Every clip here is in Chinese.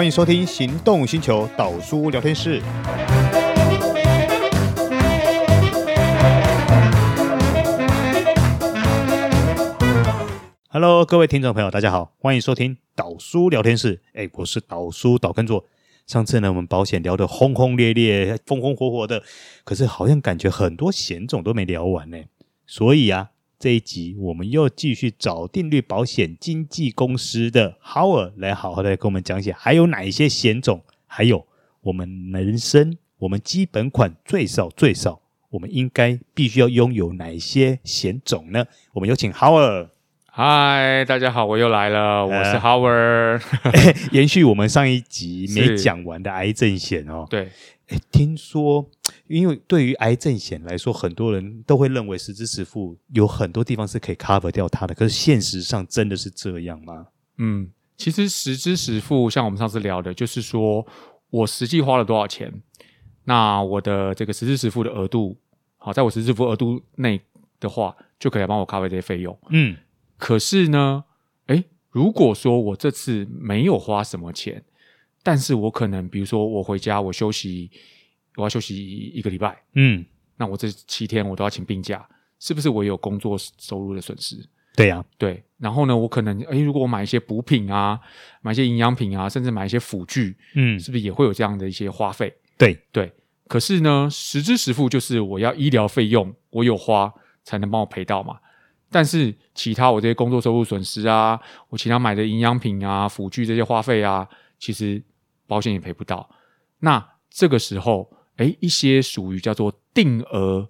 欢迎收听《行动星球导叔聊天室》。Hello，各位听众朋友，大家好，欢迎收听导叔聊天室。哎，我是导叔导根座。上次呢，我们保险聊得轰轰烈烈、风风火火的，可是好像感觉很多险种都没聊完呢。所以啊。这一集我们又继续找定律保险经纪公司的 Howard 来好好的跟我们讲解，还有哪一些险种，还有我们人生我们基本款最少最少，我们应该必须要拥有哪一些险种呢？我们有请 Howard。嗨，大家好，我又来了，我是 Howard。呃、延续我们上一集没讲完的癌症险哦。对。诶，听说，因为对于癌症险来说，很多人都会认为实支实付有很多地方是可以 cover 掉它的。可是现实上真的是这样吗？嗯，其实实支实付，像我们上次聊的，就是说我实际花了多少钱，那我的这个实支实付的额度，好，在我实支实付额度内的话，就可以帮我 cover 这些费用。嗯，可是呢，诶，如果说我这次没有花什么钱。但是我可能，比如说我回家，我休息，我要休息一个礼拜，嗯，那我这七天我都要请病假，是不是我有工作收入的损失？对呀、啊，对。然后呢，我可能，诶，如果我买一些补品啊，买一些营养品啊，甚至买一些辅具，嗯，是不是也会有这样的一些花费？对对。可是呢，实支实付就是我要医疗费用，我有花才能帮我赔到嘛。但是其他我这些工作收入损失啊，我其他买的营养品啊、辅具这些花费啊，其实。保险也赔不到，那这个时候，诶，一些属于叫做定额，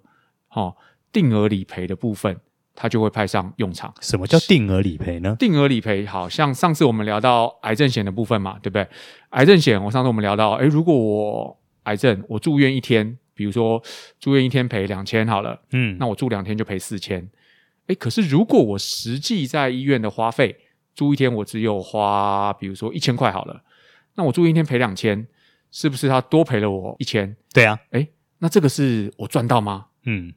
哦，定额理赔的部分，它就会派上用场。什么叫定额理赔呢？定额理赔，好像上次我们聊到癌症险的部分嘛，对不对？癌症险，我上次我们聊到，诶，如果我癌症，我住院一天，比如说住院一天赔两千好了，嗯，那我住两天就赔四千。诶，可是如果我实际在医院的花费，住一天我只有花，比如说一千块好了。那我住一天赔两千，是不是他多赔了我一千？对啊，诶，那这个是我赚到吗？嗯，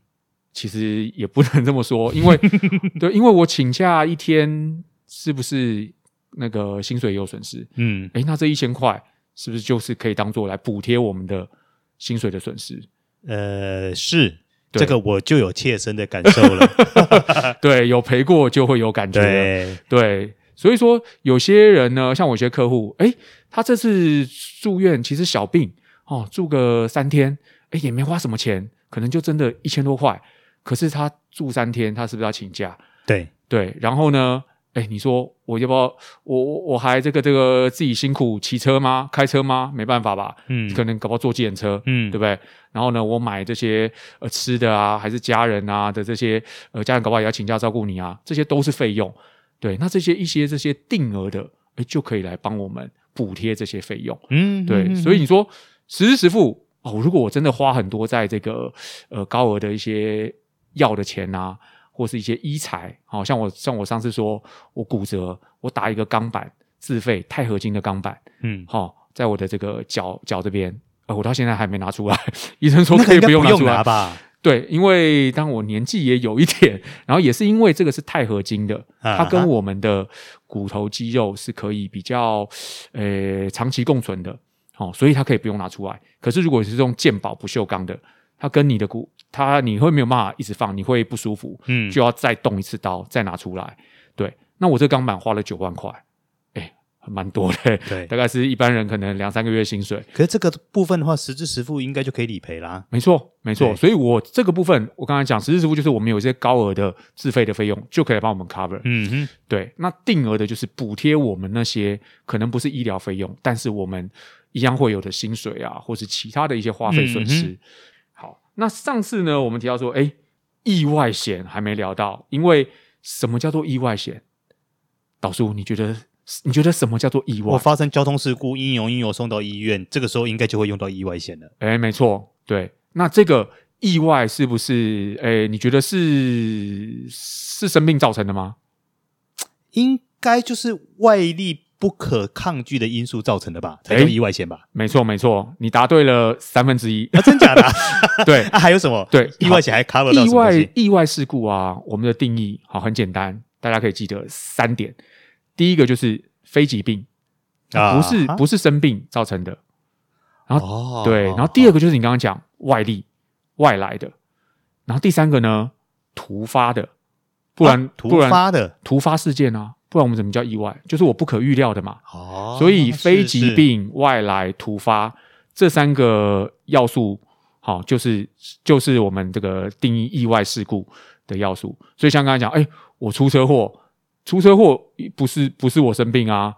其实也不能这么说，因为 对，因为我请假一天，是不是那个薪水也有损失？嗯，哎，那这一千块是不是就是可以当做来补贴我们的薪水的损失？呃，是，这个我就有切身的感受了。对，有陪过就会有感觉。对对。所以说，有些人呢，像我一些客户，诶，他这次住院其实小病哦，住个三天，诶，也没花什么钱，可能就真的一千多块。可是他住三天，他是不是要请假？对对。然后呢，诶，你说我要不要？我我我还这个这个自己辛苦骑车吗？开车吗？没办法吧？嗯，可能搞不好坐计程车，嗯，对不对？然后呢，我买这些呃吃的啊，还是家人啊的这些呃家人搞不好也要请假照顾你啊，这些都是费用。对，那这些一些这些定额的，哎，就可以来帮我们补贴这些费用。嗯，对，嗯、所以你说实时实付哦，如果我真的花很多在这个呃高额的一些药的钱啊，或是一些医材，好、哦、像我像我上次说我骨折，我打一个钢板自费钛合金的钢板，嗯，好、哦，在我的这个脚脚这边，呃，我到现在还没拿出来，医生说可以不用拿出来吧。对，因为当我年纪也有一点，然后也是因为这个是钛合金的，它跟我们的骨头肌肉是可以比较呃长期共存的，哦，所以它可以不用拿出来。可是如果是这种健保不锈钢的，它跟你的骨，它你会没有办法一直放，你会不舒服，嗯，就要再动一次刀再拿出来。对，那我这钢板花了九万块。蛮多的，对，大概是一般人可能两三个月薪水。可是这个部分的话，实支实付应该就可以理赔啦。没错，没错。所以我这个部分，我刚才讲实支实付，就是我们有一些高额的自费的费用，就可以帮我们 cover。嗯哼，对。那定额的，就是补贴我们那些可能不是医疗费用，但是我们一样会有的薪水啊，或是其他的一些花费损失。那上次呢，我们提到说，哎，意外险还没聊到，因为什么叫做意外险？导叔，你觉得？你觉得什么叫做意外？我发生交通事故，英勇英勇送到医院，这个时候应该就会用到意外险了。哎，没错，对。那这个意外是不是？哎，你觉得是是生病造成的吗？应该就是外力不可抗拒的因素造成的吧？才叫意外险吧？没错，没错，你答对了三分之一。啊，真假的？对。啊，还有什么？对，意外险还 cover 到？意外意外事故啊，我们的定义好很简单，大家可以记得三点。第一个就是非疾病，不是不是生病造成的。然后对，然后第二个就是你刚刚讲外力外来的，然后第三个呢突发的，不然突发的突发事件啊，不然我们怎么叫意外？就是我不可预料的嘛。哦，所以非疾病外来突发这三个要素，好，就是就是我们这个定义意外事故的要素。所以像刚才讲，哎，我出车祸，出车祸不是不是我生病啊。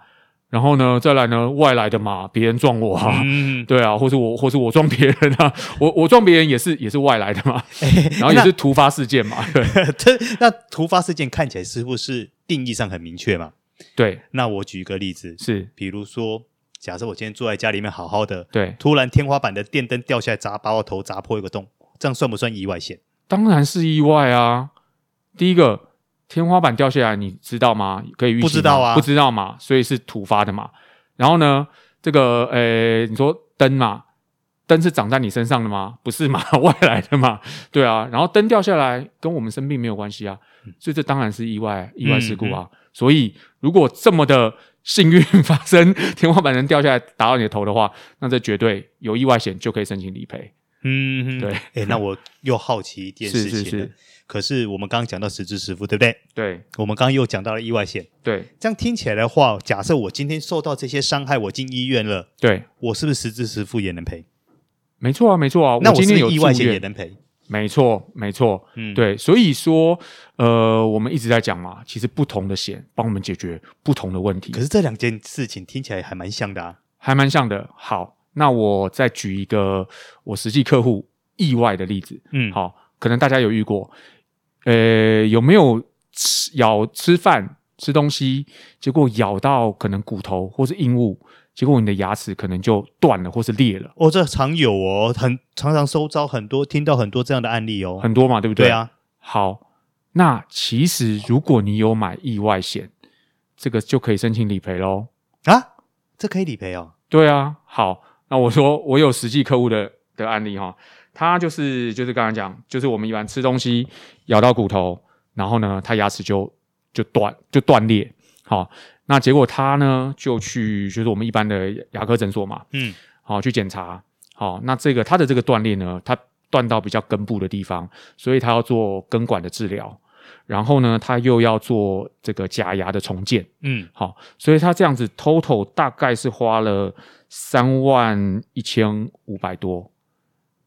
然后呢，再来呢，外来的嘛，别人撞我啊，嗯、对啊，或是我，或是我撞别人啊，我我撞别人也是也是外来的嘛，欸、然后也是突发事件嘛，对，这那突发事件看起来是不是定义上很明确嘛？对，那我举一个例子，是，比如说，假设我今天坐在家里面好好的，对，突然天花板的电灯掉下来砸，把我头砸破一个洞，这样算不算意外险？当然是意外啊，第一个。天花板掉下来，你知道吗？可以预？不知道啊，不知道嘛，所以是突发的嘛。然后呢，这个呃，你说灯嘛，灯是长在你身上的吗？不是嘛，外来的嘛。对啊，然后灯掉下来跟我们生病没有关系啊，所以这当然是意外，意外事故啊。所以如果这么的幸运发生，天花板能掉下来打到你的头的话，那这绝对有意外险就可以申请理赔。嗯，对。哎，那我又好奇一件事情。是是是。可是我们刚刚讲到实支实付，对不对？对，我们刚刚又讲到了意外险。对，这样听起来的话，假设我今天受到这些伤害，我进医院了，对，我是不是实支实付也能赔？没错啊，没错啊。那我今天有意外险也能赔？没错，没错。嗯，对。所以说，呃，我们一直在讲嘛，其实不同的险帮我们解决不同的问题。可是这两件事情听起来还蛮像的啊，还蛮像的。好，那我再举一个我实际客户意外的例子。嗯，好，可能大家有遇过。呃，有没有吃咬吃饭吃东西，结果咬到可能骨头或是硬物，结果你的牙齿可能就断了或是裂了？哦，这常有哦，很常常收招很多，听到很多这样的案例哦，很多嘛，对不对？对啊。好，那其实如果你有买意外险，这个就可以申请理赔喽。啊，这可以理赔哦？对啊。好，那我说 我有实际客户的的案例哈。他就是就是刚才讲，就是我们一般吃东西咬到骨头，然后呢，他牙齿就就断就断裂。好，那结果他呢就去就是我们一般的牙科诊所嘛，嗯，好去检查。好，那这个他的这个断裂呢，他断到比较根部的地方，所以他要做根管的治疗。然后呢，他又要做这个假牙的重建。嗯，好，所以他这样子 total 大概是花了三万一千五百多。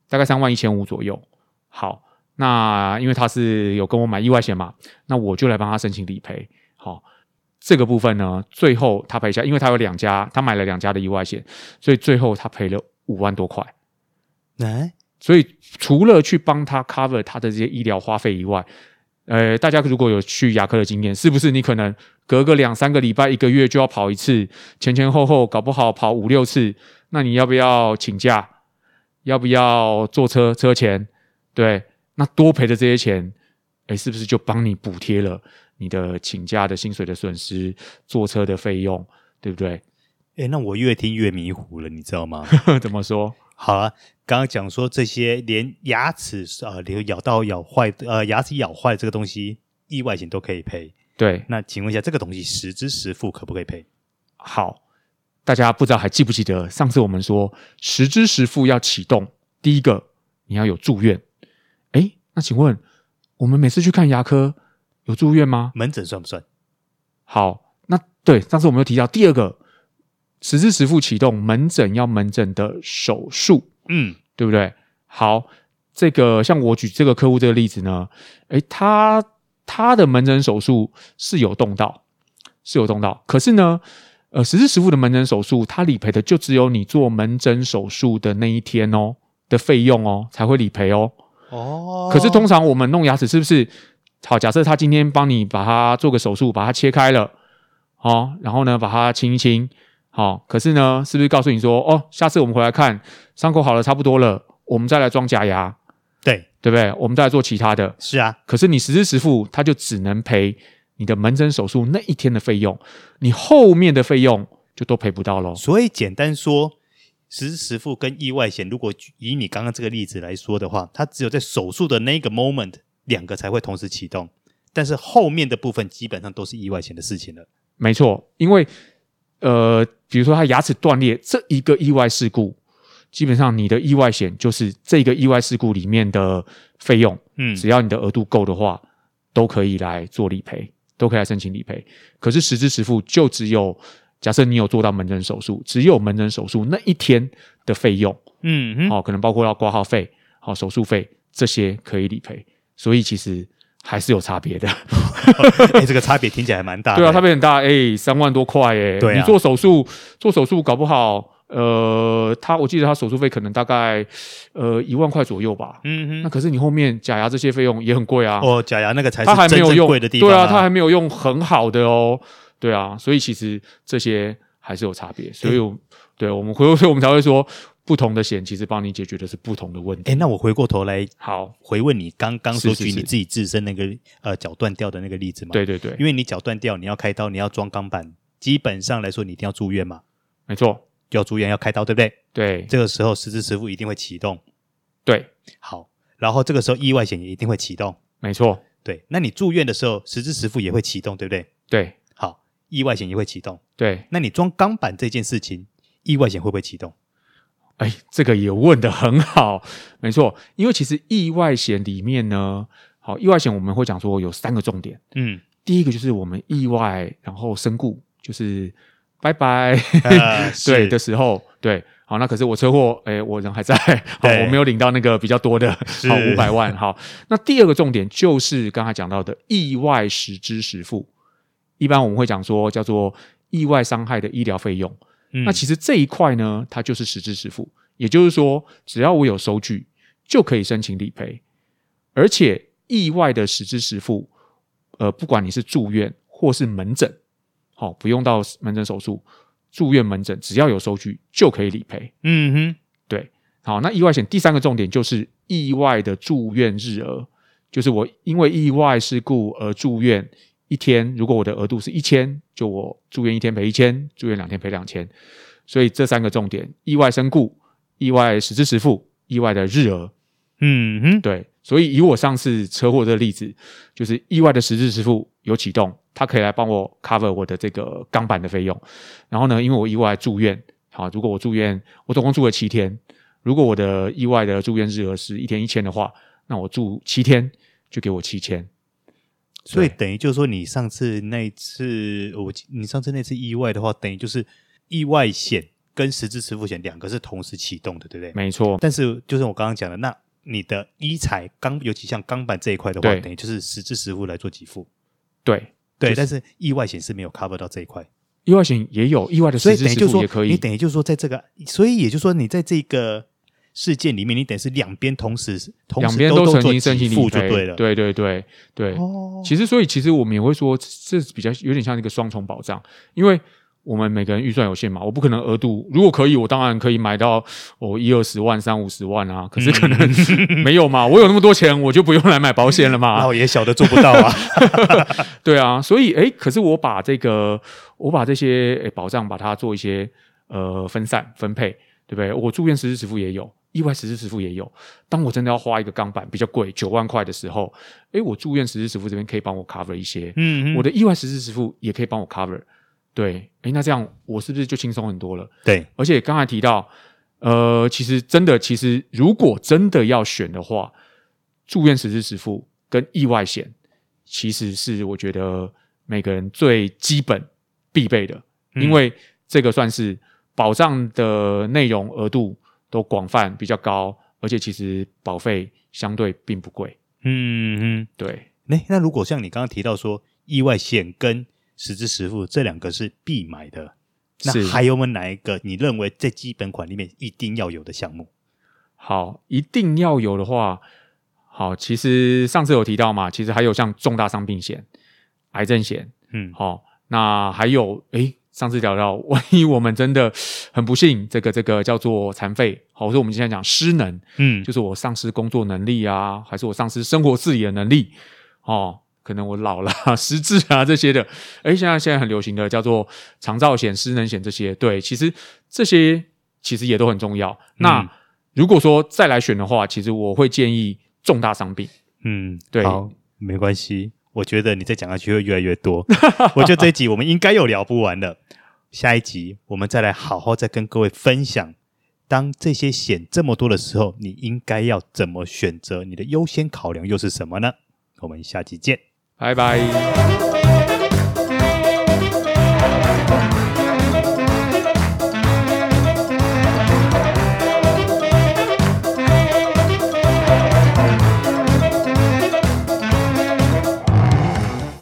大概三万一千五左右。好，那因为他是有跟我买意外险嘛，那我就来帮他申请理赔。好，这个部分呢，最后他赔下，因为他有两家，他买了两家的意外险，所以最后他赔了五万多块。欸，所以除了去帮他 cover 他的这些医疗花费以外，呃，大家如果有去牙科的经验，是不是你可能隔个两三个礼拜、一个月就要跑一次，前前后后搞不好跑五六次，那你要不要请假？要不要坐车车钱？对，那多赔的这些钱，诶，是不是就帮你补贴了你的请假的薪水的损失、坐车的费用，对不对？诶，那我越听越迷糊了，你知道吗？怎么说？好啊，刚刚讲说这些连牙齿啊，连、呃、咬到咬坏呃牙齿咬坏这个东西，意外险都可以赔。对，那请问一下，这个东西实支实付可不可以赔？好。大家不知道还记不记得上次我们说实支实付要启动，第一个你要有住院。诶，那请问我们每次去看牙科有住院吗？门诊算不算？好，那对上次我们有提到第二个实支实付启动，门诊要门诊的手术，嗯，对不对？好，这个像我举这个客户这个例子呢，诶，他他的门诊手术是有动到，是有动到，可是呢。呃，实支实付的门诊手术，它理赔的就只有你做门诊手术的那一天哦的费用哦才会理赔哦。哦。可是通常我们弄牙齿是不是？好，假设他今天帮你把它做个手术，把它切开了，哦，然后呢把它清一清，好、哦，可是呢是不是告诉你说，哦，下次我们回来看伤口好了差不多了，我们再来装假牙，对对不对？我们再来做其他的。是啊。可是你实支实付，他就只能赔。你的门诊手术那一天的费用，你后面的费用就都赔不到喽。所以简单说，实支实付跟意外险，如果以你刚刚这个例子来说的话，它只有在手术的那个 moment 两个才会同时启动，但是后面的部分基本上都是意外险的事情了。没错，因为呃，比如说他牙齿断裂这一个意外事故，基本上你的意外险就是这个意外事故里面的费用，嗯，只要你的额度够的话，都可以来做理赔，都可以来申请理赔。可是实支实付就只有假设你有做到门诊手术，只有门诊手术那一天的费用，嗯，好、哦，可能包括要挂号费、好、哦、手术费这些可以理赔。所以其实还是有差别的、欸，这个差别听起来还蛮大的。对啊，差别很大，哎、欸，三万多块，哎，对、啊，你做手术做手术搞不好，呃，他我记得他手术费可能大概呃一万块左右吧。嗯哼，那可是你后面假牙这些费用也很贵啊。哦，假牙那个才是真正贵的地方、啊。对啊，他还没有用很好的哦。对啊，所以其实这些还是有差别。所以我，我、嗯、对我们回过头，我们才会说。不同的险其实帮你解决的是不同的问题。哎，那我回过头来，好回问你刚刚说举你自己自身那个呃脚断掉的那个例子嘛？对对对，因为你脚断掉，你要开刀，你要装钢板，基本上来说你一定要住院嘛。没错，要住院要开刀，对不对？对，这个时候实支实付一定会启动。对，好，然后这个时候意外险也一定会启动。没错，对，那你住院的时候实支实付也会启动，对不对？对，好，意外险也会启动。对，那你装钢板这件事情，意外险会不会启动？哎，这个也问得很好，没错，因为其实意外险里面呢，好，意外险我们会讲说有三个重点，嗯，第一个就是我们意外然后身故，就是拜拜，呃、对的时候，对，好，那可是我车祸，哎，我人还在，好，我没有领到那个比较多的，好，五百万，好，那第二个重点就是刚才讲到的意外实支实付，一般我们会讲说叫做意外伤害的医疗费用。嗯、那其实这一块呢，它就是实支实付，也就是说，只要我有收据，就可以申请理赔。而且意外的实支实付，呃，不管你是住院或是门诊，好、哦，不用到门诊手术，住院门诊只要有收据就可以理赔。嗯哼，对，好，那意外险第三个重点就是意外的住院日额，就是我因为意外事故而住院。一天，如果我的额度是一千，就我住院一天赔一千，住院两天赔两千。所以这三个重点：意外身故、意外实支实付、意外的日额。嗯哼，对。所以以我上次车祸这个例子，就是意外的实支实付有启动，它可以来帮我 cover 我的这个钢板的费用。然后呢，因为我意外住院，好，如果我住院，我总共住了七天。如果我的意外的住院日额是一天一千的话，那我住七天就给我七千。所以等于就是说，你上次那次我你上次那次意外的话，等于就是意外险跟实质支实付险两个是同时启动的，对不对？没错。但是就是我刚刚讲的，那你的医材钢，尤其像钢板这一块的话，等于就是实支实付来做给付。对对，但是意外险是没有 cover 到这一块。意外险也有意外的实支实付也可以。你等于就是说，在这个，所以也就是说，你在这个。事件里面，你等于是两边同时，同时两边都曾经申请理赔，对了，对对对对。哦，其实所以其实我们也会说，这是比较有点像一个双重保障，因为我们每个人预算有限嘛，我不可能额度，如果可以，我当然可以买到哦一二十万、三五十万啊，可是可能没有嘛，我有那么多钱，我就不用来买保险了嘛。那我也小的做不到啊，对啊，所以诶，可是我把这个，我把这些诶保障，把它做一些呃分散分配，对不对？我住院实支实付也有。意外实支实付也有，当我真的要花一个钢板比较贵九万块的时候，诶，我住院实支实付这边可以帮我 cover 一些，嗯，我的意外实支实付也可以帮我 cover，对，诶，那这样我是不是就轻松很多了？对，而且刚才提到，呃，其实真的，其实如果真的要选的话，住院实支实付跟意外险，其实是我觉得每个人最基本必备的，嗯，因为这个算是保障的内容额度。都广泛比较高，而且其实保费相对并不贵。嗯嗯，对。那那如果像你刚刚提到说，意外险跟实支实付这两个是必买的，那还有没有哪一个你认为在基本款里面一定要有的项目？好，一定要有的话，好，其实上次有提到嘛，其实还有像重大伤病险、癌症险，嗯，好，那还有诶。上次聊到，万一我们真的很不幸，这个这个叫做残废，好，或者我们现在讲失能，嗯，就是我丧失工作能力啊，还是我丧失生活自理的能力，哦，可能我老了，失智啊这些的，诶，现在现在很流行的叫做长照险、失能险这些，对，其实这些其实也都很重要。嗯、那如果说再来选的话，其实我会建议重大伤病，嗯，对，好，没关系。我觉得你再讲下去会越来越多，我觉得这一集我们应该有聊不完的。下一集我们再来好好再跟各位分享，当这些险这么多的时候，你应该要怎么选择？你的优先考量又是什么呢？我们下期见，拜拜。